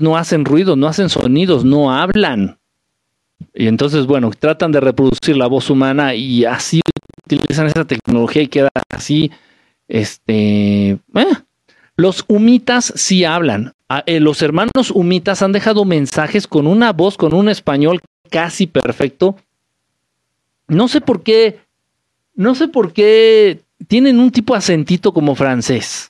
no hacen ruido, no hacen sonidos, no hablan. Y entonces, bueno, tratan de reproducir la voz humana y así utilizan esa tecnología y queda así, este... Eh. Los humitas sí hablan. Ah, eh, los hermanos humitas han dejado mensajes con una voz, con un español casi perfecto. No sé por qué, no sé por qué tienen un tipo acentito como francés.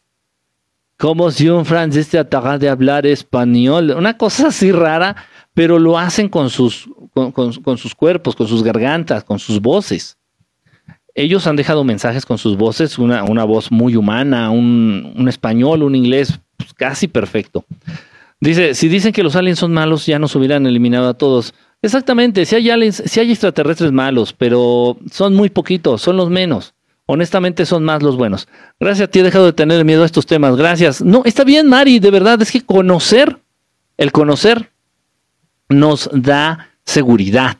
Como si un francés tratara de hablar español. Una cosa así rara, pero lo hacen con sus, con, sus cuerpos, con sus gargantas, con sus voces. Ellos han dejado mensajes con sus voces, una, una voz muy humana, un, un español, un inglés pues, casi perfecto. Dice, si dicen que los aliens son malos, ya nos hubieran eliminado a todos. Exactamente, si hay aliens, si hay extraterrestres malos, pero son muy poquitos, son los menos. Honestamente son más los buenos. Gracias a ti he dejado de tener miedo a estos temas. Gracias. No, está bien, Mari, de verdad, es que conocer, el conocer nos da seguridad.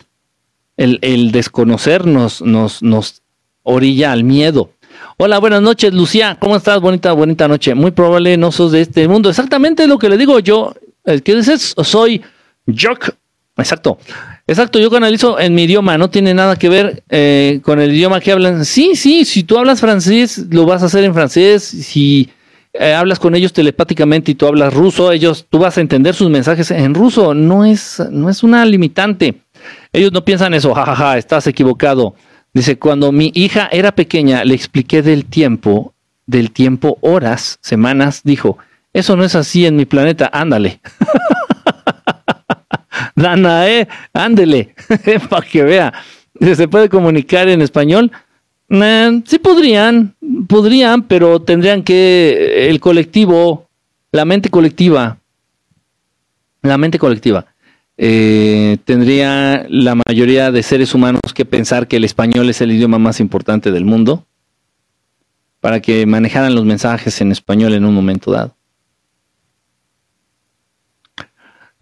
El, el desconocer nos, nos, nos orilla al miedo. Hola, buenas noches, Lucía. ¿Cómo estás? Bonita, bonita noche. Muy probable no sos de este mundo. Exactamente lo que le digo yo. Que dices, soy Jock. Exacto. Exacto, yo canalizo en mi idioma, no tiene nada que ver eh, con el idioma que hablan. Sí, sí, si tú hablas francés, lo vas a hacer en francés. Si eh, hablas con ellos telepáticamente y tú hablas ruso, ellos, tú vas a entender sus mensajes en ruso. No es, no es una limitante. Ellos no piensan eso, jajaja, estás equivocado. Dice, cuando mi hija era pequeña, le expliqué del tiempo, del tiempo, horas, semanas, dijo, eso no es así en mi planeta, ándale. Danae, ándele, para que vea. ¿Se puede comunicar en español? sí podrían, podrían, pero tendrían que el colectivo, la mente colectiva, la mente colectiva, eh, tendría la mayoría de seres humanos que pensar que el español es el idioma más importante del mundo para que manejaran los mensajes en español en un momento dado.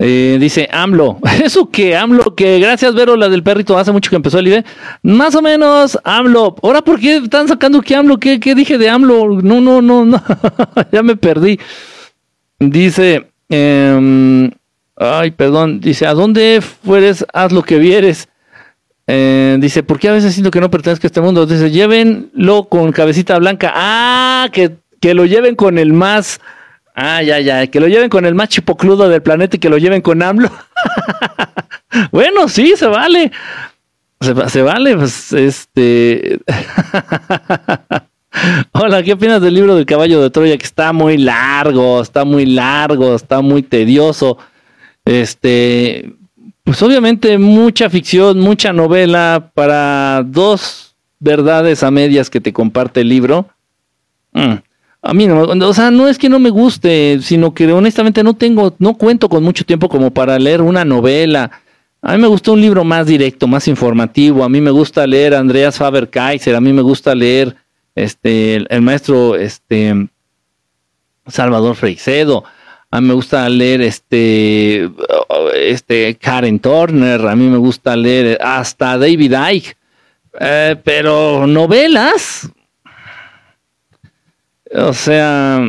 Eh, dice AMLO. ¿Eso que AMLO? Que gracias, Vero, la del perrito. Hace mucho que empezó el IBE. Más o menos AMLO. Ahora, ¿por qué están sacando que AMLO? ¿Qué, dije de AMLO? No, no, no, no. ya me perdí. Dice. Em, ay, perdón. Dice: ¿A dónde fueres? Haz lo que vieres. Eh, dice: ¿Por qué a veces siento que no pertenezco a este mundo? Dice: Llévenlo con cabecita blanca. Ah, que, que lo lleven con el más Ah, ya, ya, que lo lleven con el más chipocludo del planeta y que lo lleven con AMLO. bueno, sí, se vale. Se, vale, pues este. Hola, ¿qué opinas del libro del caballo de Troya? Que está muy largo, está muy largo, está muy tedioso. Este, pues obviamente mucha ficción, mucha novela para dos verdades a medias que te comparte el libro. Mm. A mí no, o sea, no es que no me guste, sino que honestamente no tengo, no cuento con mucho tiempo como para leer una novela. A mí me gusta un libro más directo, más informativo. A mí me gusta leer Andreas Faber Kaiser, a mí me gusta leer este el, maestro este Salvador Freixedo. A mí me gusta leer este este Karen Turner, a mí me gusta leer hasta David Icke. Eh, pero novelas, o sea,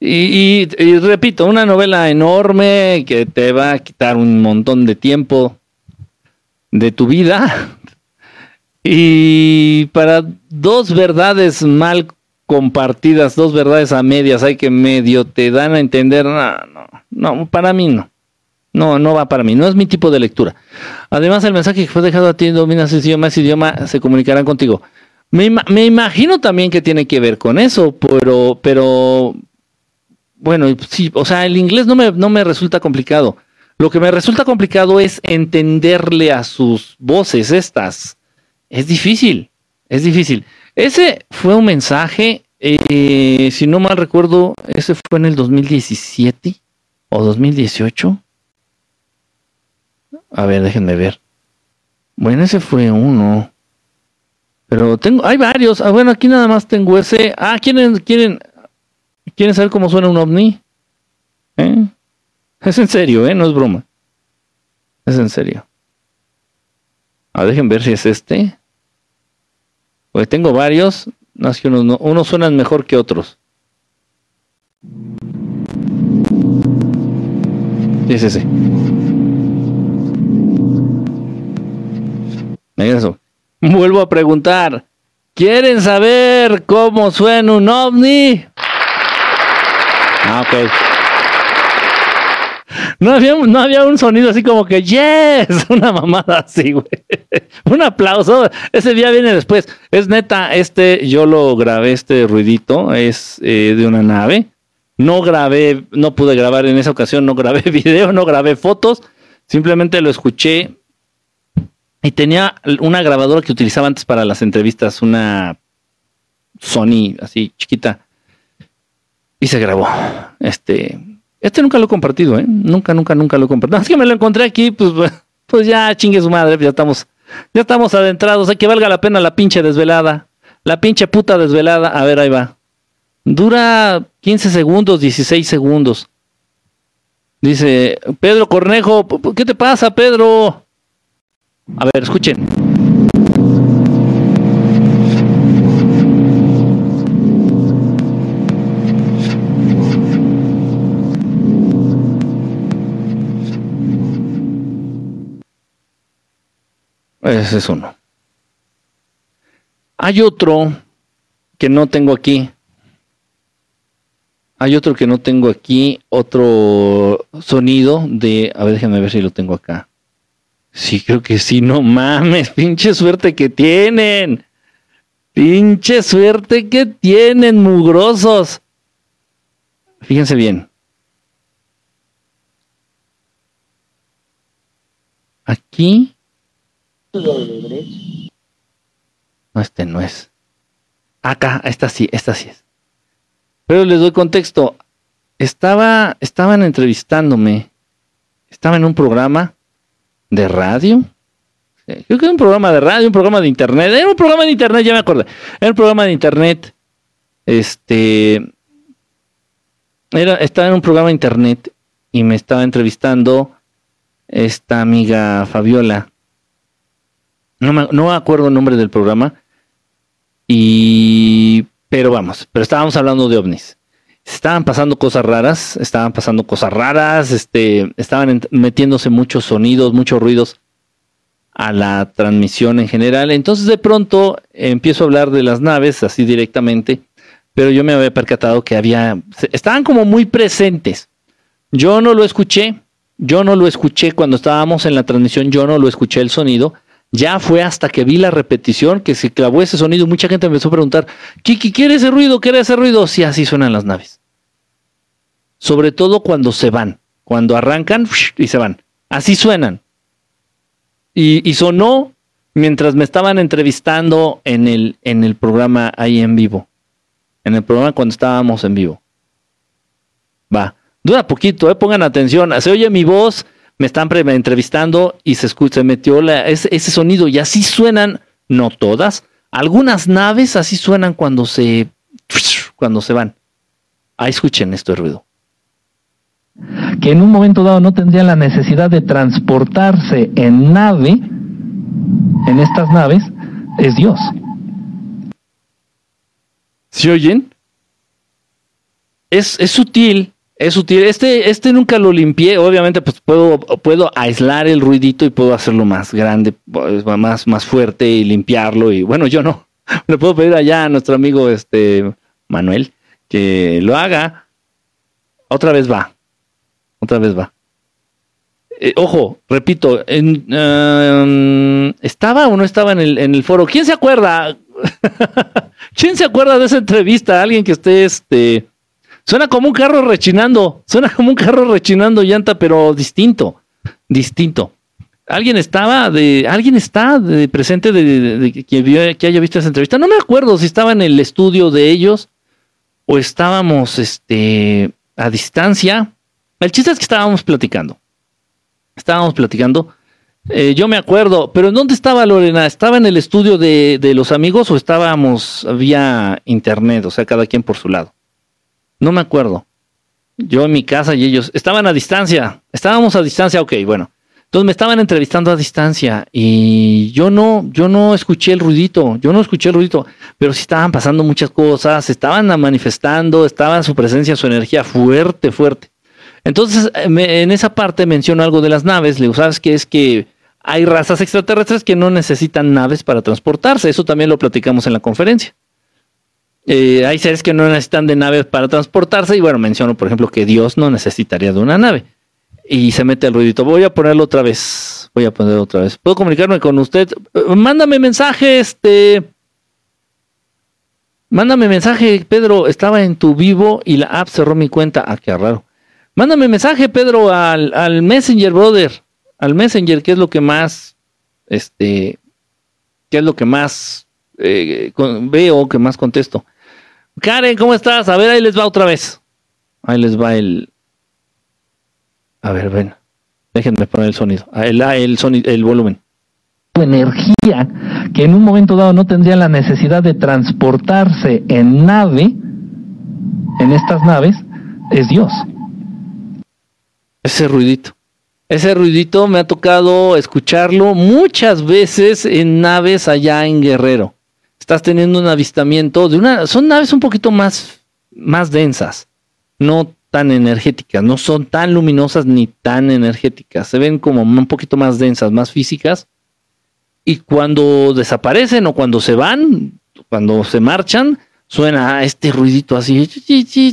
y, repito, una novela enorme que te va a quitar un montón de tiempo de tu vida. Y para dos verdades mal compartidas, dos verdades a medias, hay que medio te dan a entender, no, no, no, para mí no. No, no va para mí, no es mi tipo de lectura. Además, el mensaje que fue dejado a ti, dominas ese idioma, ese idioma, se comunicarán contigo. Me, imagino también que tiene que ver con eso, pero, pero bueno, sí, o sea, el inglés no me, no me resulta complicado. Lo que me resulta complicado es entenderle a sus voces estas. Es difícil, es difícil. Ese fue un mensaje, eh, si no mal recuerdo, ese fue en el 2017 o 2018. A ver, déjenme ver. Bueno, ese fue uno. Pero tengo, hay varios. Ah, bueno, aquí nada más tengo ese. Ah, ¿quieren, quieren, quieren saber cómo suena un ovni? ¿Eh? Es en serio, ¿eh? No es broma. Es en serio. A dejen ver si es este. Pues tengo varios. Es que unos, no, unos suenan mejor que otros. Sí, sí, sí. Eso. Vuelvo a preguntar. ¿Quieren saber cómo suena un ovni? Ah, ok. No había, no había un sonido así como que, yes, una mamada así, güey. un aplauso. Ese día viene después. Es neta, este, yo lo grabé, este ruidito, es eh, de una nave. No grabé, no pude grabar en esa ocasión, no grabé video, no grabé fotos. Simplemente lo escuché y tenía una grabadora que utilizaba antes para las entrevistas, una Sony así chiquita. Y se grabó. Este, este nunca lo he compartido, ¿eh? Nunca, nunca, nunca lo he compartido. Es que me lo encontré aquí, pues, pues ya chingue su madre, ya estamos, ya estamos adentrados. Hay que valga la pena la pinche desvelada. La pinche puta desvelada. A ver, ahí va. Dura 15 segundos, 16 segundos. Dice, Pedro Cornejo, ¿qué te pasa, Pedro? A ver, escuchen. Ese es uno. Hay otro que no tengo aquí. Hay otro que no tengo aquí, otro sonido de, a ver, déjenme ver si lo tengo acá. Sí, creo que sí, no mames, pinche suerte que tienen. Pinche suerte que tienen, mugrosos. Fíjense bien. Aquí no, este no es. Acá, esta sí, esta sí es. Pero les doy contexto. Estaba, estaban entrevistándome. Estaba en un programa de radio. Creo que era un programa de radio, un programa de internet. Era un programa de internet, ya me acuerdo. Era un programa de internet. Este. Era, estaba en un programa de internet y me estaba entrevistando esta amiga Fabiola. No me, acuerdo el nombre del programa. Y. Pero vamos, pero estábamos hablando de ovnis. Estaban pasando cosas raras, estaban pasando cosas raras, este, estaban metiéndose muchos sonidos, muchos ruidos a la transmisión en general. Entonces de pronto empiezo a hablar de las naves así directamente, pero yo me había percatado que había, estaban como muy presentes. Yo no lo escuché, yo no lo escuché cuando estábamos en la transmisión, yo no lo escuché el sonido, ya fue hasta que vi la repetición que se clavó ese sonido. Mucha gente empezó a preguntar, Kiki, ¿qué ese ruido? ¿Qué era ese ruido? Sí, así suenan las naves. Sobre todo cuando se van, cuando arrancan y se van. Así suenan. Y, sonó mientras me estaban entrevistando en el, en el programa ahí en vivo. En el programa cuando estábamos en vivo. Va. Dura poquito, eh, pongan atención. Se oye mi voz me están entrevistando y se escucha, se metió ese, sonido y así suenan, no todas, algunas naves así suenan cuando se, cuando se van. Ahí escuchen este ruido. Que en un momento dado no tendría la necesidad de transportarse en nave, en estas naves, es Dios. ¿Se oyen? Es, es sutil, es útil. Este, este nunca lo limpié. Obviamente, pues puedo, puedo aislar el ruidito y puedo hacerlo más grande, más, más fuerte y limpiarlo. Y bueno, yo no. Le puedo pedir allá a nuestro amigo este Manuel que lo haga. Otra vez va. Otra vez va. Eh, ojo, repito, en, um, ¿estaba o no estaba en el, en el foro? ¿Quién se acuerda? ¿Quién se acuerda de esa entrevista? Alguien que esté este Suena como un carro rechinando, suena como un carro rechinando llanta, pero distinto, distinto. ¿Alguien estaba de, alguien está de presente de, que, que haya visto esa entrevista? No me acuerdo si estaba en el estudio de ellos o estábamos este, a distancia. El chiste es que estábamos platicando. Estábamos platicando. Eh, yo me acuerdo, pero ¿en dónde estaba Lorena? ¿Estaba en el estudio de, de los amigos o estábamos vía internet? O sea, cada quien por su lado. No me acuerdo. Yo en mi casa y ellos estaban a distancia. Estábamos a distancia, ok, bueno. Entonces me estaban entrevistando a distancia y yo no, yo no escuché el ruidito, yo no escuché el ruidito, pero sí estaban pasando muchas cosas, estaban manifestando, estaba su presencia, su energía fuerte, fuerte. Entonces, en esa parte menciono algo de las naves. Le digo, ¿sabes qué? Es que hay razas extraterrestres que no necesitan naves para transportarse. Eso también lo platicamos en la conferencia. Eh, hay seres que no necesitan de naves para transportarse y bueno, menciono por ejemplo que Dios no necesitaría de una nave. Y se mete el ruidito. Voy a ponerlo otra vez. Voy a ponerlo otra vez. ¿Puedo comunicarme con usted? Eh, mándame mensaje, este... Mándame mensaje, Pedro. Estaba en tu vivo y la app cerró mi cuenta. Ah, qué raro. Mándame mensaje, Pedro, al, Messenger, brother. Al Messenger, que es lo que más, este, qué es lo que más eh, veo, que más contesto. Karen, ¿cómo estás? A ver, ahí les va otra vez. Ahí les va el. A ver, ven. Déjenme poner el sonido. Ah, el, ah, el, sonido, el volumen. Energía que en un momento dado no tendría la necesidad de transportarse en nave, en estas naves, es Dios. Ese ruidito. Ese ruidito me ha tocado escucharlo muchas veces en naves allá en Guerrero estás teniendo un avistamiento de una, son naves un poquito más, más densas, no tan energéticas, no son tan luminosas ni tan energéticas, se ven como un poquito más densas, más físicas, y cuando desaparecen o cuando se van, cuando se marchan, suena este ruidito así,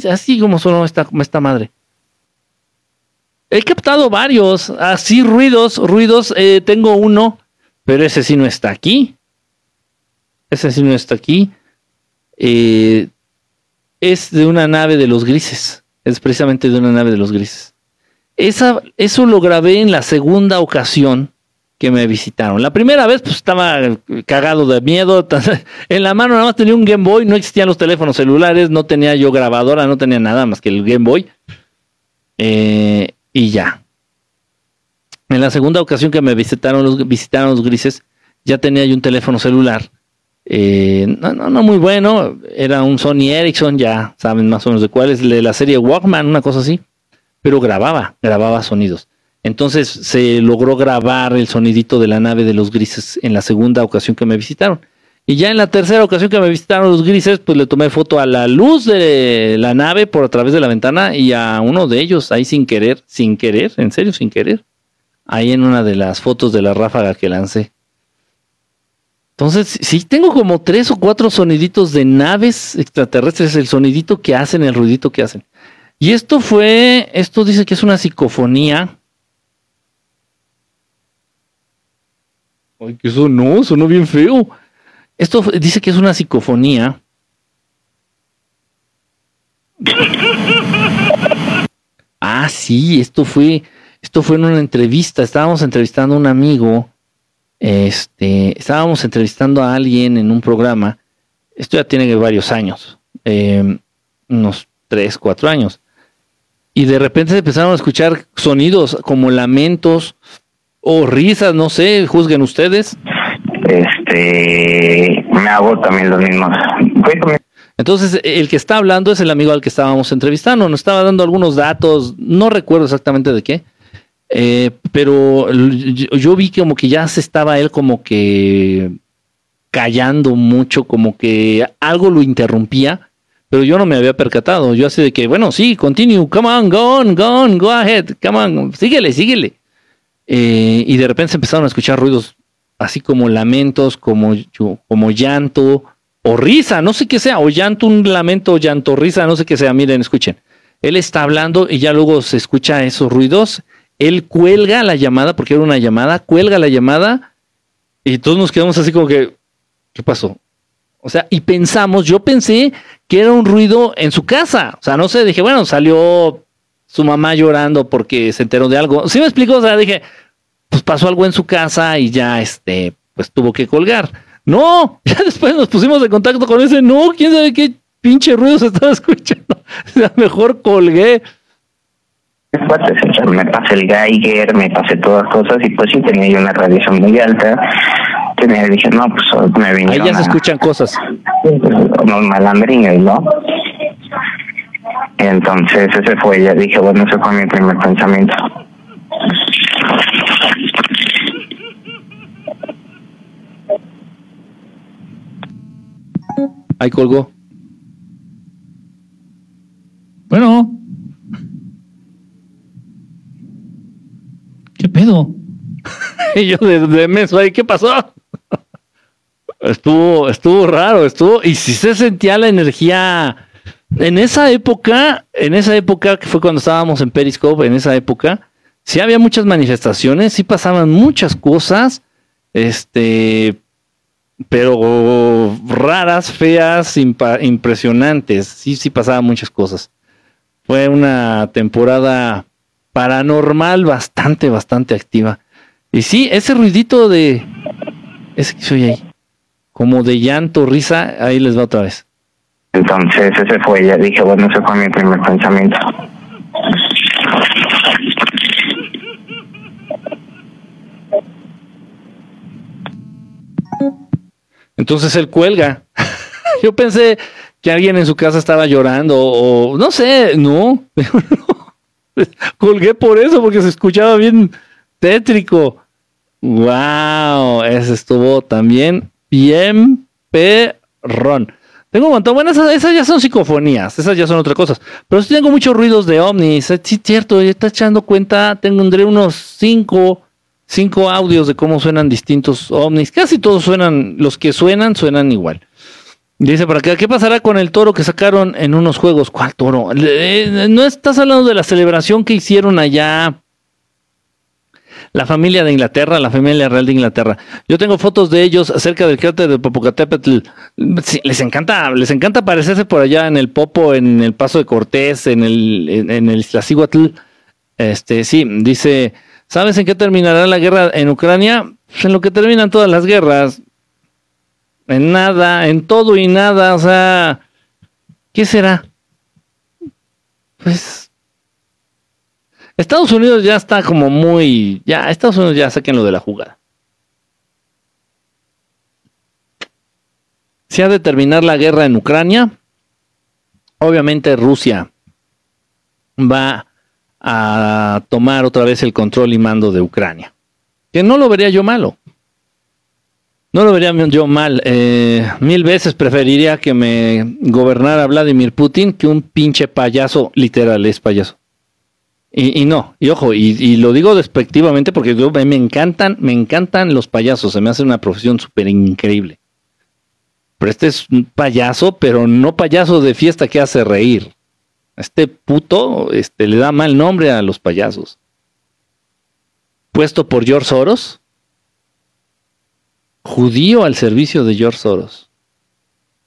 así como suena esta, esta madre. He captado varios, así ruidos, ruidos, eh, tengo uno, pero ese sí no está aquí ese sí no está aquí, eh, es de una nave de los grises, es precisamente de una nave de los grises. Esa, eso lo grabé en la segunda ocasión que me visitaron. La primera vez pues estaba cagado de miedo, en la mano nada más tenía un Game Boy, no existían los teléfonos celulares, no tenía yo grabadora, no tenía nada más que el Game Boy. Eh, y ya. En la segunda ocasión que me visitaron los, visitaron los grises, ya tenía yo un teléfono celular eh, no, no, no muy bueno, era un Sony Ericsson, ya saben más o menos de cuál es, de la serie Walkman, una cosa así, pero grababa, grababa sonidos. Entonces se logró grabar el sonidito de la nave de los grises en la segunda ocasión que me visitaron. Y ya en la tercera ocasión que me visitaron los grises, pues le tomé foto a la luz de la nave por a través de la ventana y a uno de ellos ahí sin querer, sin querer, en serio, sin querer. Ahí en una de las fotos de la ráfaga que lancé. Entonces, sí, tengo como tres o cuatro soniditos de naves extraterrestres, el sonidito que hacen, el ruidito que hacen. Y esto fue, esto dice que es una psicofonía. Ay, que eso no, sonó bien feo. Esto dice que es una psicofonía. ah, sí, esto fue, esto fue en una entrevista. Estábamos entrevistando a un amigo este, estábamos entrevistando a alguien en un programa, esto ya tiene varios años, em, unos tres, cuatro años, y de repente se empezaron a escuchar sonidos como lamentos o risas, no sé, juzguen ustedes. Este, me hago también los mismos. Entonces, el que está hablando es el amigo al que estábamos entrevistando, nos estaba dando algunos datos, no recuerdo exactamente de qué, eh, pero yo, vi como que ya se estaba él como que callando mucho, como que algo lo interrumpía, pero yo no me había percatado. Yo así de que, bueno, sí, continue, come on, go on, go on, go ahead, come on, síguele, síguele. Eh, y de repente se empezaron a escuchar ruidos así como lamentos, como, como llanto o risa, no sé qué sea, o llanto, un lamento, llanto, risa, no sé qué sea. Miren, escuchen. Él está hablando y ya luego se escucha esos ruidos él cuelga la llamada, porque era una llamada, cuelga la llamada y todos nos quedamos así como que, ¿qué pasó? O sea, y pensamos, yo pensé que era un ruido en su casa. O sea, no sé, dije, bueno, salió su mamá llorando porque se enteró de algo. ¿Sí me explico? O sea, dije, pues pasó algo en su casa y ya, este, pues tuvo que colgar. No, ya después nos pusimos en contacto con ese, no, quién sabe qué pinche ruido se estaba escuchando. O sea, mejor colgué me pasé el Geiger, me pasé todas cosas y pues sí tenía yo una radiación muy alta. Tenía, dije, no, pues me vinieron Ahí ya se escuchan cosas. Unos malandrines, ¿no? Entonces ese fue, ya dije, bueno, ese fue mi primer pensamiento. Ahí colgó. Bueno. ¿Qué pedo? y yo de, de ahí, ¿qué pasó? estuvo, estuvo raro, estuvo, y si se sentía la energía en esa época, en esa época que fue cuando estábamos en Periscope, en esa época, sí había muchas manifestaciones, sí pasaban muchas cosas, este, pero raras, feas, impresionantes, sí, sí pasaban muchas cosas. Fue una temporada paranormal bastante, bastante activa. Y sí, ese ruidito de, ese que soy ahí, como de llanto, risa, ahí les va otra vez. Entonces ese fue, ya dije, bueno, ese fue mi primer pensamiento. Entonces él cuelga. Yo pensé que alguien en su casa estaba llorando o no sé, no. Colgué por eso porque se escuchaba bien tétrico. Wow, ese estuvo también bien perrón. Tengo un montón. Bueno, esas, ya son psicofonías, esas ya son otras cosas. Pero sí tengo muchos ruidos de ovnis. Eh, sí, cierto, ya está echando cuenta. Tendré unos cinco, cinco audios de cómo suenan distintos ovnis. Casi todos suenan, los que suenan, suenan igual. Dice para acá, ¿qué pasará con el toro que sacaron en unos juegos? ¿Cuál toro? Eh, ¿No estás hablando de la celebración que hicieron allá la familia de Inglaterra, la familia real de Inglaterra. Yo tengo fotos de ellos acerca del cráter de Popocatépetl. les encanta, les encanta aparecerse por allá en el Popo, en el Paso de Cortés, en el, en, el Este, sí, dice, ¿sabes en qué terminará la guerra en Ucrania? Pues en lo que terminan todas las guerras. En nada, en todo y nada, o sea, ¿qué será? Pues Estados Unidos ya está como muy. Ya, Estados Unidos ya saquen lo de la jugada. Si ha de terminar la guerra en Ucrania, obviamente Rusia va a tomar otra vez el control y mando de Ucrania. Que no lo vería yo malo. No lo vería yo mal. Eh, mil veces preferiría que me gobernara Vladimir Putin que un pinche payaso, literal, es payaso. Y, no, y ojo, y, lo digo despectivamente porque yo, me encantan, me encantan los payasos, se me hace una profesión súper increíble. Pero este es un payaso, pero no payaso de fiesta que hace reír. Este puto este, le da mal nombre a los payasos. Puesto por George Soros, judío al servicio de George Soros,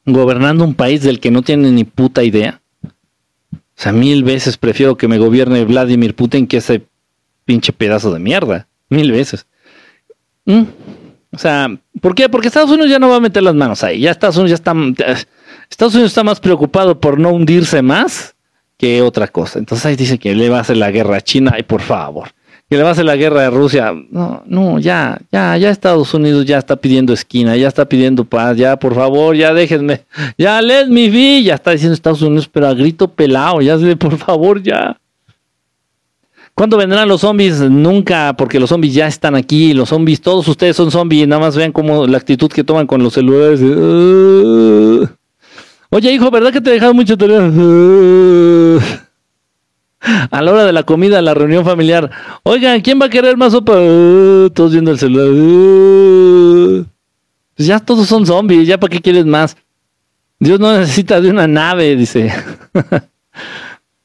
gobernando un país del que no tiene ni puta idea o sea, mil veces prefiero que me gobierne Vladimir Putin que ese pinche pedazo de mierda. Mil veces. Mm. O sea, ¿por qué? Porque Estados Unidos ya no va a meter las manos ahí. Ya Estados Unidos ya está. Estados Unidos está más preocupado por no hundirse más que otra cosa. Entonces ahí dice que le va a hacer la guerra a China. Y por favor que le va a hacer la guerra a Rusia. No, no, ya, ya, ya Estados Unidos ya está pidiendo esquina, ya está pidiendo paz, ya, por favor, ya déjenme, ya let me be, ya está diciendo Estados Unidos, pero a grito pelado, ya, por favor, ya. ¿Cuándo vendrán los zombies? Nunca, porque los zombies ya están aquí, los zombies, todos ustedes son zombies, nada más vean cómo la actitud que toman con los celulares. Oye, hijo, ¿verdad que te he dejado mucho teléfono? a la hora de la comida, la reunión familiar. Oigan, ¿quién va a querer más sopa? Todos viendo el celular. Pues ya todos son zombies, ya para qué quieres más. Dios no necesita de una nave, dice.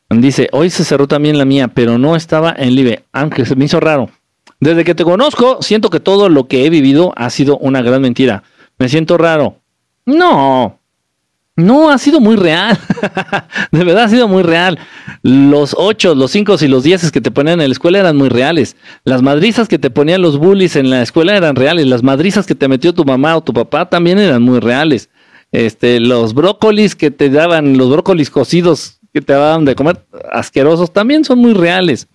dice, hoy se cerró también la mía, pero no estaba en Live, aunque se me hizo raro. Desde que te conozco, siento que todo lo que he vivido ha sido una gran mentira. Me siento raro. No, no, ha sido muy real. de verdad ha sido muy real. Los ocho, los cinco y los dieces que te ponían en la escuela eran muy reales. Las madrizas que te ponían los bullies en la escuela eran reales. Las madrizas que te metió tu mamá o tu papá también eran muy reales. Este, los brócolis que te daban, los brócolis cocidos que te daban de comer asquerosos también son muy reales.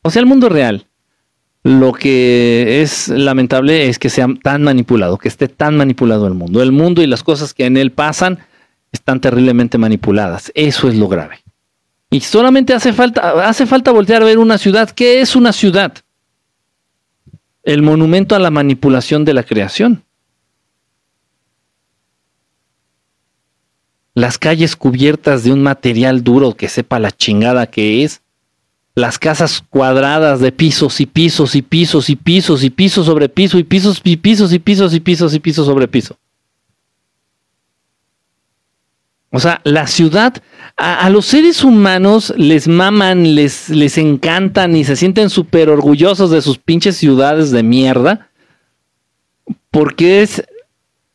O sea, el mundo es real. Lo que es lamentable es que sea tan manipulado, que esté tan manipulado el mundo. El mundo y las cosas que en él pasan están terriblemente manipuladas. Eso es lo grave. Y solamente hace falta, hace falta voltear a ver una ciudad. ¿Qué es una ciudad? El monumento a la manipulación de la creación. Las calles cubiertas de un material duro que sepa la chingada que es. las casas cuadradas de pisos y pisos y pisos y pisos y pisos sobre piso y pisos y pisos y pisos y pisos y pisos sobre piso. O sea, la ciudad, a, los seres humanos les maman, les, les encantan y se sienten súper orgullosos de sus pinches ciudades de mierda, porque es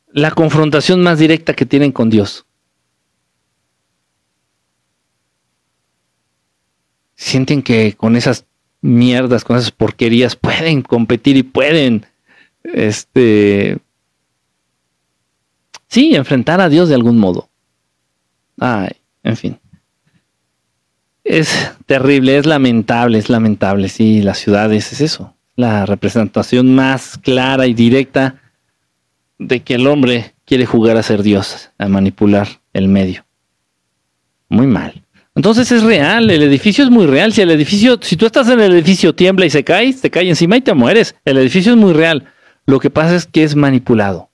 la confrontación más directa que tienen con Dios. Sienten que con esas mierdas, con esas porquerías pueden competir y pueden, este, sí, enfrentar a Dios de algún modo. Ay, en fin. Es terrible, es lamentable, es lamentable. Sí, las ciudades es eso. La representación más clara y directa de que el hombre quiere jugar a ser Dios, a manipular el medio. Muy mal. Entonces es real, el edificio es muy real. Si el edificio, si tú estás en el edificio, tiembla y se cae, te cae encima y te mueres. El edificio es muy real. Lo que pasa es que es manipulado.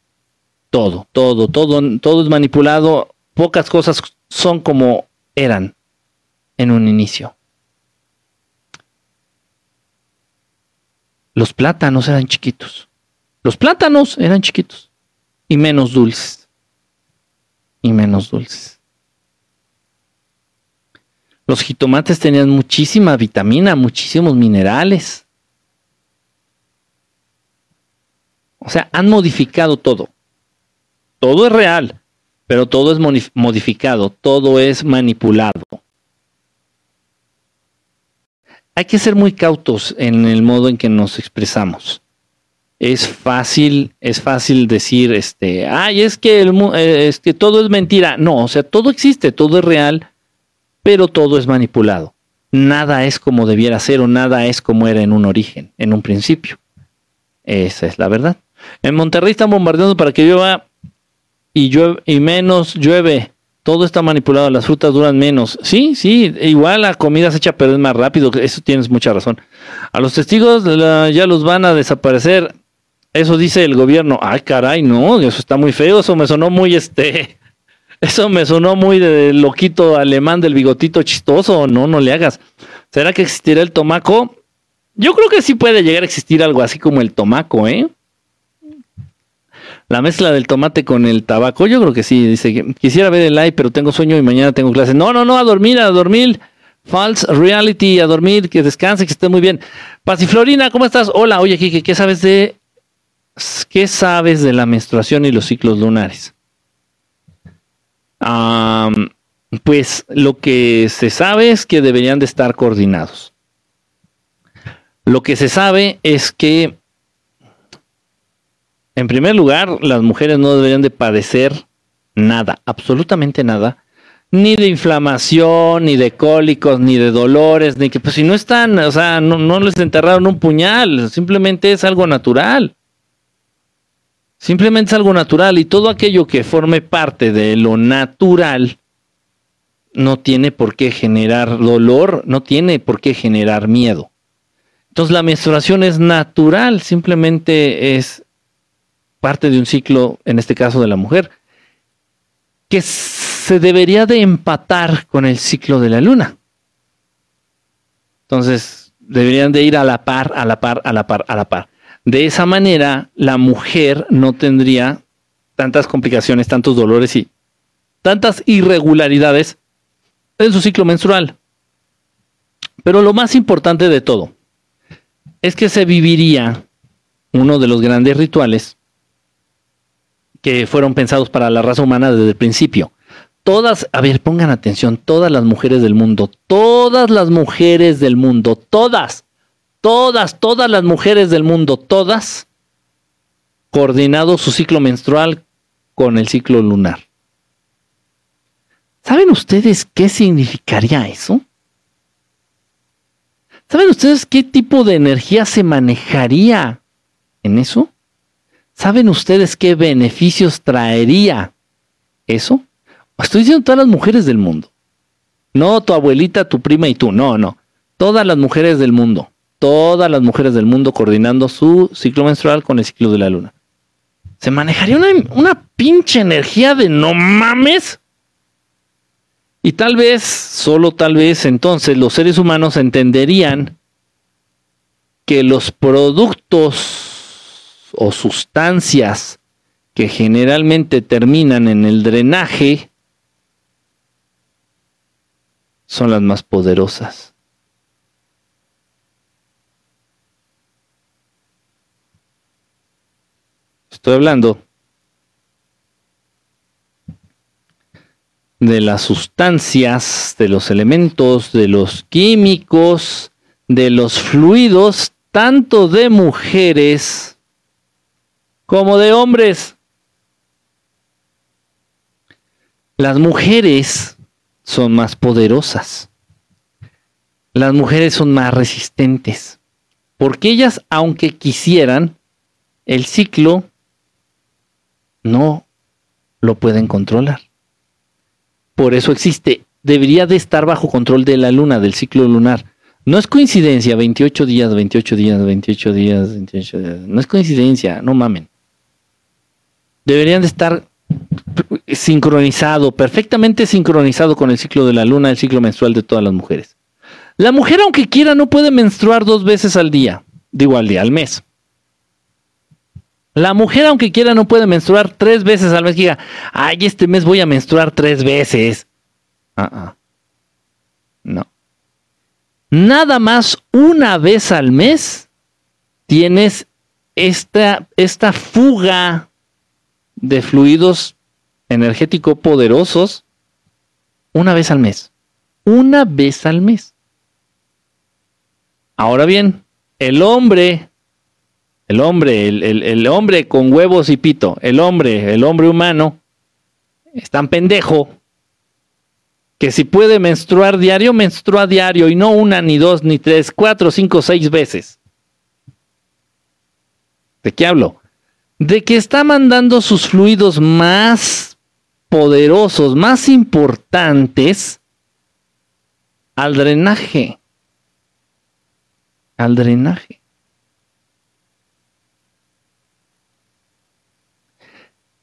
Todo, todo, todo, todo es manipulado pocas cosas son como eran en un inicio. Los plátanos eran chiquitos. Los plátanos eran chiquitos y menos dulces. Y menos dulces. Los jitomates tenían muchísima vitamina, muchísimos minerales. O sea, han modificado todo. Todo es real pero todo es modificado, todo es manipulado. Hay que ser muy cautos en el modo en que nos expresamos. Es fácil, es fácil decir, este, ay, es que, eh, es que todo es mentira. No, o sea, todo existe, todo es real, pero todo es manipulado. Nada es como debiera ser o nada es como era en un origen, en un principio. Esa es la verdad. En Monterrey están bombardeando para que llueva y, y menos llueve. Todo está manipulado, las frutas duran menos. Sí, sí, igual la comida se echa a perder más rápido, eso tienes mucha razón. A los testigos ya los van a desaparecer. Eso dice el gobierno. Ay, caray, no, eso está muy feo, eso me sonó muy este. Eso me sonó muy de loquito alemán del bigotito chistoso. No, no le hagas. ¿Será que existirá el tomaco? Yo creo que sí puede llegar a existir algo así como el tomaco, ¿eh? La mezcla del tomate con el tabaco, yo creo que sí. Dice, quisiera ver el live, pero tengo sueño y mañana tengo clase. No, no, no, a dormir, a dormir. False reality, a dormir, que descanse, que esté muy bien. Pasiflorina, ¿cómo estás? Hola, oye, Kike, ¿qué sabes de qué sabes de la menstruación y los ciclos lunares? pues lo que se sabe es que deberían de estar coordinados. Lo que se sabe es que en primer lugar, las mujeres no deberían de padecer nada, absolutamente nada, ni de inflamación, ni de cólicos, ni de dolores, ni que pues si no están, o sea, no, les enterraron un puñal, simplemente es algo natural. Simplemente es algo natural y todo aquello que forme parte de lo natural no tiene por qué generar dolor, no tiene por qué generar miedo. Entonces la menstruación es natural, simplemente es parte de un ciclo, en este caso de la mujer, que se debería de empatar con el ciclo de la luna. Entonces, deberían de ir a la par, a la par, a la par, a la par. De esa manera, la mujer no tendría tantas complicaciones, tantos dolores y tantas irregularidades en su ciclo menstrual. Pero lo más importante de todo es que se viviría uno de los grandes rituales que fueron pensados para la raza humana desde el principio. Todas, a ver, pongan atención, todas las mujeres del mundo, todas las mujeres del mundo, todas, todas, todas las mujeres del mundo, todas, coordinado su ciclo menstrual con el ciclo lunar. ¿Saben ustedes qué significaría eso? ¿Saben ustedes qué tipo de energía se manejaría en eso? ¿Saben ustedes qué beneficios traería eso? Estoy diciendo todas las mujeres del mundo. No tu abuelita, tu prima y tú. No, no. Todas las mujeres del mundo. Todas las mujeres del mundo coordinando su ciclo menstrual con el ciclo de la luna. Se manejaría una, una pinche energía de no mames. Y tal vez, solo tal vez entonces los seres humanos entenderían que los productos o sustancias que generalmente terminan en el drenaje son las más poderosas. Estoy hablando de las sustancias, de los elementos, de los químicos, de los fluidos, tanto de mujeres como de hombres. Las mujeres son más poderosas. Las mujeres son más resistentes. Porque ellas, aunque quisieran, el ciclo no lo pueden controlar. Por eso existe. Debería de estar bajo control de la luna, del ciclo lunar. No es coincidencia, 28 días, 28 días, 28 días, 28 días. No es coincidencia, no mamen. Deberían de estar sincronizado, perfectamente sincronizado con el ciclo de la luna, el ciclo menstrual de todas las mujeres. La mujer, aunque quiera, no puede menstruar dos veces al día, digo al día, al mes. La mujer, aunque quiera, no puede menstruar tres veces al mes. diga, ay, este mes voy a menstruar tres veces. Ah, No. Nada más una vez al mes tienes esta, esta fuga de fluidos energéticos poderosos una vez al mes. Una vez al mes. Ahora bien, el hombre, el hombre, el, hombre con huevos y pito, el hombre, el hombre humano, es tan pendejo que si puede menstruar diario, menstrua diario y no una, ni dos, ni tres, cuatro, cinco, seis veces. ¿De qué hablo? De que está mandando sus fluidos más poderosos, más importantes al drenaje. Al drenaje.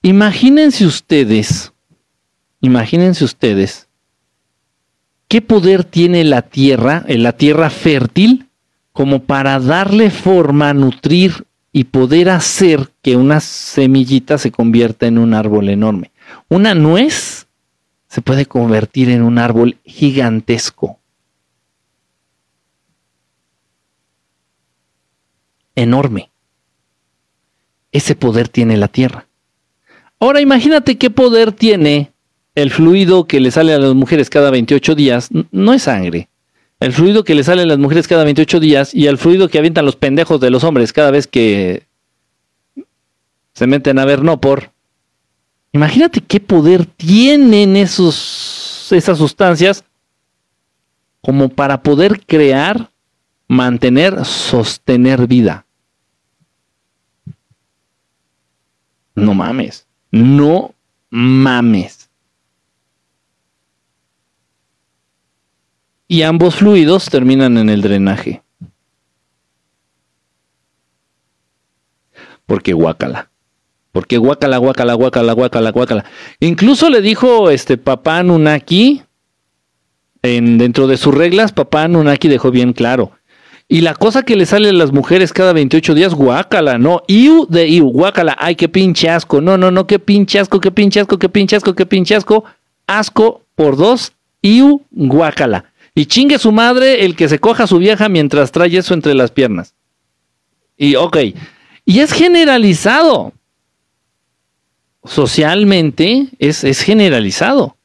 Imagínense ustedes, imagínense ustedes, qué poder tiene la tierra, en la tierra fértil, como para darle forma, nutrir y poder hacer que una semillita se convierta en un árbol enorme. Una nuez se puede convertir en un árbol gigantesco. Enorme. Ese poder tiene la tierra. Ahora imagínate qué poder tiene el fluido que le sale a las mujeres cada 28 días. No es sangre. El fluido que le sale a las mujeres cada 28 días y el fluido que avientan los pendejos de los hombres cada vez que se meten a ver no por Imagínate qué poder tienen esos, esas sustancias como para poder crear, mantener, sostener vida. No mames, no mames. Y ambos fluidos terminan en el drenaje. Porque guácala. Porque guacala, guacala, guacala, guacala, guacala. Incluso le dijo este papá Nunaki, en, dentro de sus reglas, papá Nunaki dejó bien claro. Y la cosa que le sale a las mujeres cada 28 días, guacala, no, iu de iu, guacala, ay, qué pinche asco, no, no, no, qué pinche asco, qué pinche asco, qué pinche asco, qué pinche asco, asco por dos, iu, guacala. Y chingue su madre el que se coja a su vieja mientras trae eso entre las piernas. Y ok, y es generalizado socialmente es, es generalizado.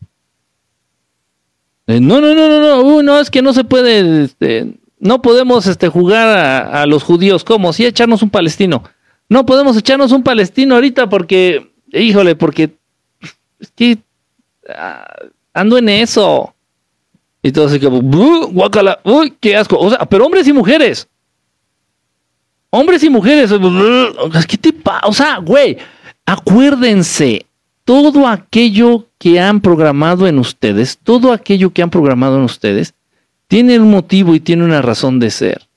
Eh, no, no, no, no, no, no, es que no se puede, este, no podemos este, jugar a, los judíos, como si echarnos un palestino. No podemos echarnos un palestino ahorita porque, híjole, porque es que ah, ando en eso. Y todo así como, guacala, uy, qué asco. O sea, pero hombres y mujeres. Hombres y mujeres. ¿Qué te? O sea, güey, acuérdense, todo aquello que han programado en ustedes, todo aquello que han programado en ustedes, tiene un motivo y tiene una razón de ser.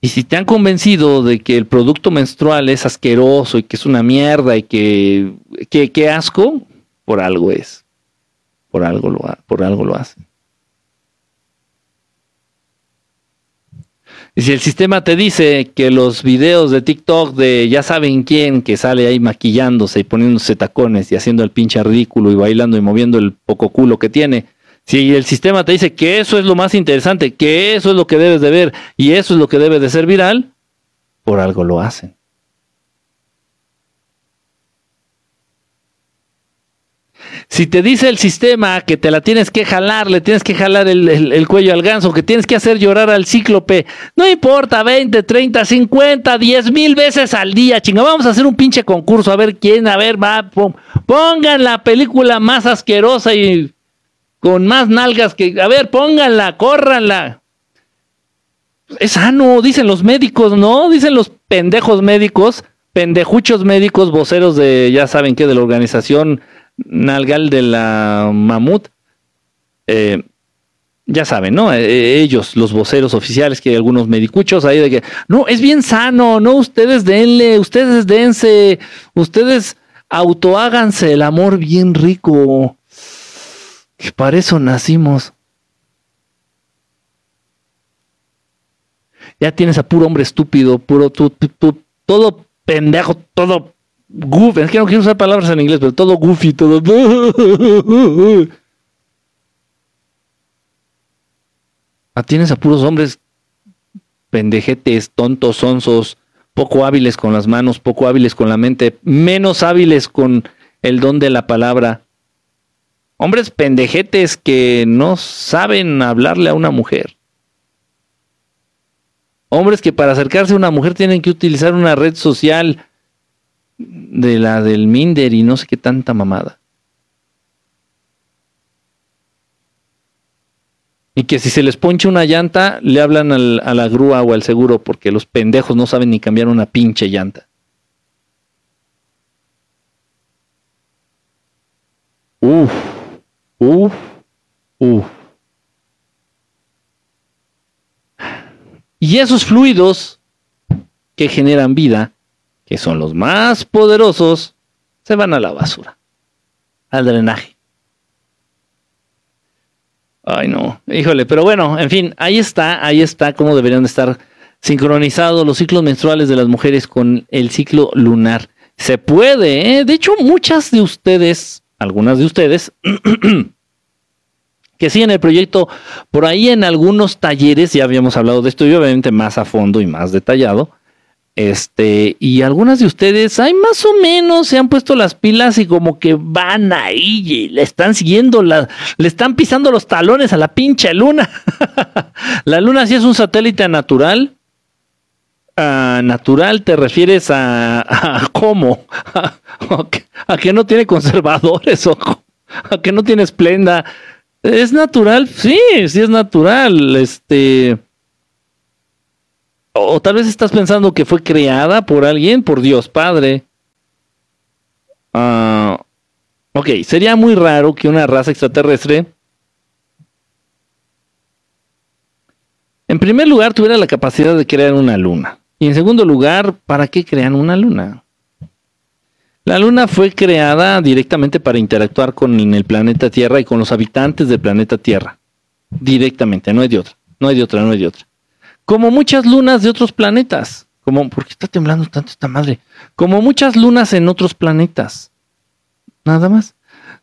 Y si te han convencido de que el producto menstrual es asqueroso y que es una mierda y que, que, asco, por algo es. Por algo lo, por algo lo hacen. Y si el sistema te dice que los videos de TikTok de ya saben quién que sale ahí maquillándose y poniéndose tacones y haciendo el pinche ridículo y bailando y moviendo el poco culo que tiene, si el sistema te dice que eso es lo más interesante, que eso es lo que debes de ver y eso es lo que debe de ser viral, por algo lo hacen. Si te dice el sistema que te la tienes que jalar, le tienes que jalar el, cuello al ganso, que tienes que hacer llorar al cíclope, no importa, 20, 30, 50, 10 mil veces al día, chinga, vamos a hacer un pinche concurso, a ver quién, a ver, va, pongan la película más asquerosa y con más nalgas que, a ver, pónganla, córranla. Es sano, dicen los médicos, ¿no? Dicen los pendejos médicos, pendejuchos médicos, voceros de, ya saben qué, de la organización Nalgal de la Mamut, eh, ya saben, ¿no? Eh, eh, ellos, los voceros oficiales, que hay algunos medicuchos ahí de que, no, es bien sano, no, ustedes denle, ustedes dense, ustedes autoháganse el amor bien rico, que para eso nacimos. Ya tienes a puro hombre estúpido, puro, todo pendejo, todo goofy, es que no quiero usar palabras en inglés, pero todo goofy, todo. Ah, tienes a puros hombres pendejetes, tontos, sonsos, poco hábiles con las manos, poco hábiles con la mente, menos hábiles con el don de la palabra. Hombres pendejetes que no saben hablarle a una mujer. Hombres que para acercarse a una mujer tienen que utilizar una red social de la del Minder y no sé qué tanta mamada. Y que si se les poncha una llanta, le hablan al, a la grúa o al seguro porque los pendejos no saben ni cambiar una pinche llanta. Uf, uf, uf. Y esos fluidos que generan vida que son los más poderosos, se van a la basura, al drenaje. Ay, no, híjole, pero bueno, en fin, ahí está, ahí está cómo deberían estar sincronizados los ciclos menstruales de las mujeres con el ciclo lunar. Se puede, ¿eh? de hecho, muchas de ustedes, algunas de ustedes, que siguen el proyecto por ahí en algunos talleres, ya habíamos hablado de esto y obviamente más a fondo y más detallado, este, y algunas de ustedes, hay más o menos, se han puesto las pilas y como que van ahí y le están siguiendo, la, le están pisando los talones a la pinche luna. la luna sí es un satélite natural. Uh, natural te refieres a, cómo? a, que, no tiene conservadores o a que no tiene esplenda. ¿Es natural? Sí, sí es natural. Este o tal vez estás pensando que fue creada por alguien, por Dios Padre. Uh, ok, sería muy raro que una raza extraterrestre, en primer lugar, tuviera la capacidad de crear una luna. Y en segundo lugar, ¿para qué crean una luna? La luna fue creada directamente para interactuar con el planeta Tierra y con los habitantes del planeta Tierra. Directamente, no hay de otra, no hay de otra, no hay de otra como muchas lunas de otros planetas. Como, ¿por qué está temblando tanto esta madre? Como muchas lunas en otros planetas. Nada más.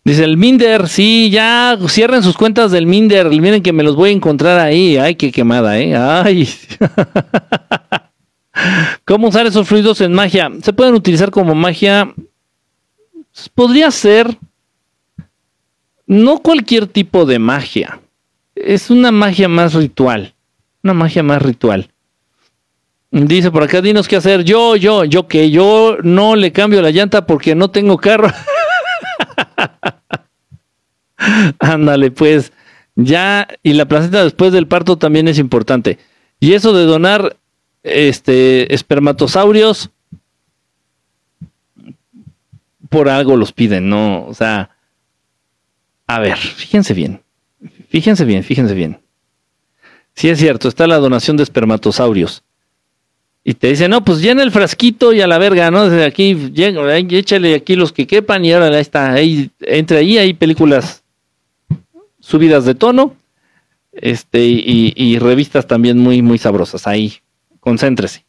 Dice el Minder, sí, ya cierren sus cuentas del Minder. Miren que me los voy a encontrar ahí. Ay, qué quemada, ¿eh? Ay. ¿Cómo usar esos fluidos en magia? Se pueden utilizar como magia. Podría ser. No cualquier tipo de magia. Es una magia más ritual. Una magia más ritual. Dice por acá, dinos qué hacer. Yo, yo, yo que yo no le cambio la llanta porque no tengo carro. Ándale, pues ya, y la placenta después del parto también es importante. Y eso de donar este espermatosaurios por algo los piden, ¿no? O sea, a ver, fíjense bien. Fíjense bien, fíjense bien. Sí es cierto, está la donación de espermatosaurios. y te dicen, no, pues llena el frasquito y a la verga, ¿no? Desde aquí, échale aquí los que quepan y ahora ahí está, entre ahí hay películas subidas de tono, este, y, y revistas también muy, muy sabrosas, ahí, concéntrese.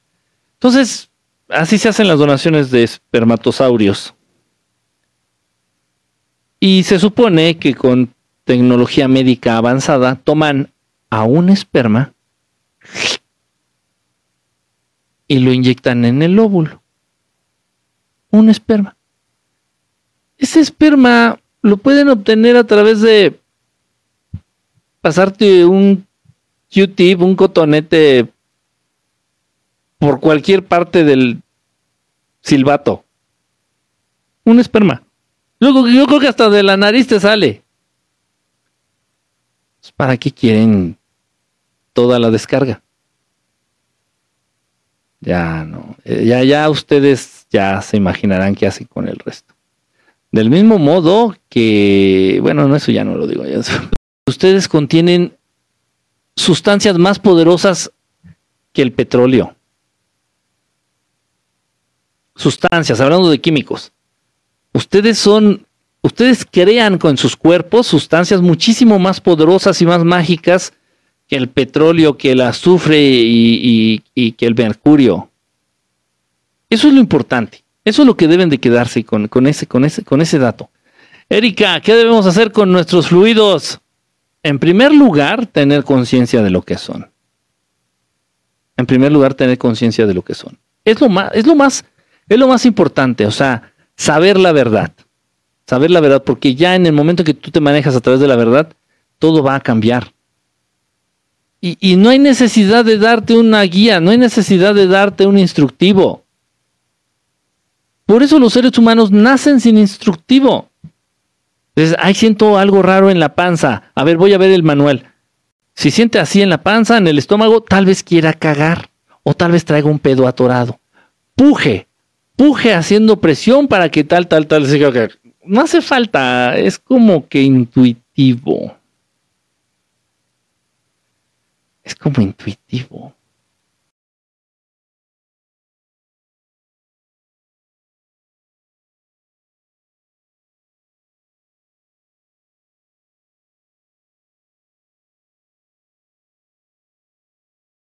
Entonces, así se hacen las donaciones de espermatosaurios. Y se supone que con tecnología médica avanzada toman a un esperma y lo inyectan en el óvulo. Un esperma. Ese esperma lo pueden obtener a través de pasarte un Q-tip, un cotonete por cualquier parte del silbato. Un esperma. Luego yo creo que hasta de la nariz te sale. Pues, ¿Para qué quieren toda la descarga? Ya no, eh, ya, ya ustedes ya se imaginarán qué hacen con el resto. Del mismo modo que, bueno, no, eso ya no lo digo. Ustedes contienen sustancias más poderosas que el petróleo. Sustancias, hablando de químicos. Ustedes son, ustedes crean con sus cuerpos sustancias muchísimo más poderosas y más mágicas que el petróleo, que el azufre y, que el mercurio. Eso es lo importante. Eso es lo que deben de quedarse con, ese, con, ese, con ese dato. Erika, ¿qué debemos hacer con nuestros fluidos? En primer lugar, tener conciencia de lo que son. En primer lugar, tener conciencia de lo que son. Es lo más, es lo más, es lo más importante, o sea, saber la verdad. Saber la verdad, porque ya en el momento que tú te manejas a través de la verdad, todo va a cambiar. Y, no hay necesidad de darte una guía, no hay necesidad de darte un instructivo. Por eso los seres humanos nacen sin instructivo. Entonces, ay, siento algo raro en la panza. A ver, voy a ver el manual. Si siente así en la panza, en el estómago, tal vez quiera cagar o tal vez traiga un pedo atorado. Puje, puje haciendo presión para que tal, tal, tal. No hace falta, es como que intuitivo. Es como intuitivo.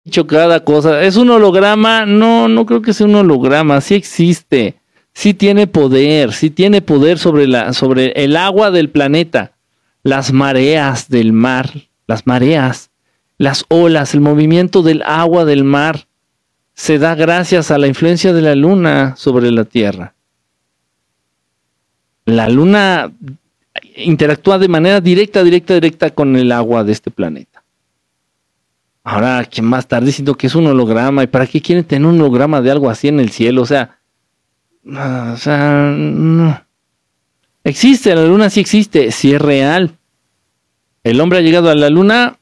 dicho cada cosa. ¿Es un holograma? No, no creo que sea un holograma. Sí existe. Sí tiene poder. Sí tiene poder sobre, la, sobre el agua del planeta. Las mareas del mar. Las mareas las olas, el movimiento del agua del mar, se da gracias a la influencia de la luna sobre la Tierra. La luna interactúa de manera directa, directa, directa con el agua de este planeta. Ahora, ¿quién más estar diciendo que es un holograma? ¿Y para qué quieren tener un holograma de algo así en el cielo? O sea, o sea, no. Existe, la luna sí existe, sí es real. El hombre ha llegado a la luna,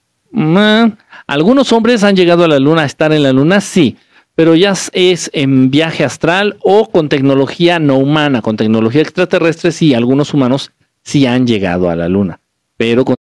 algunos hombres han llegado a la luna, a estar en la luna, sí, pero ya es en viaje astral o con tecnología no humana, con tecnología extraterrestre, sí, algunos humanos sí han llegado a la luna, pero con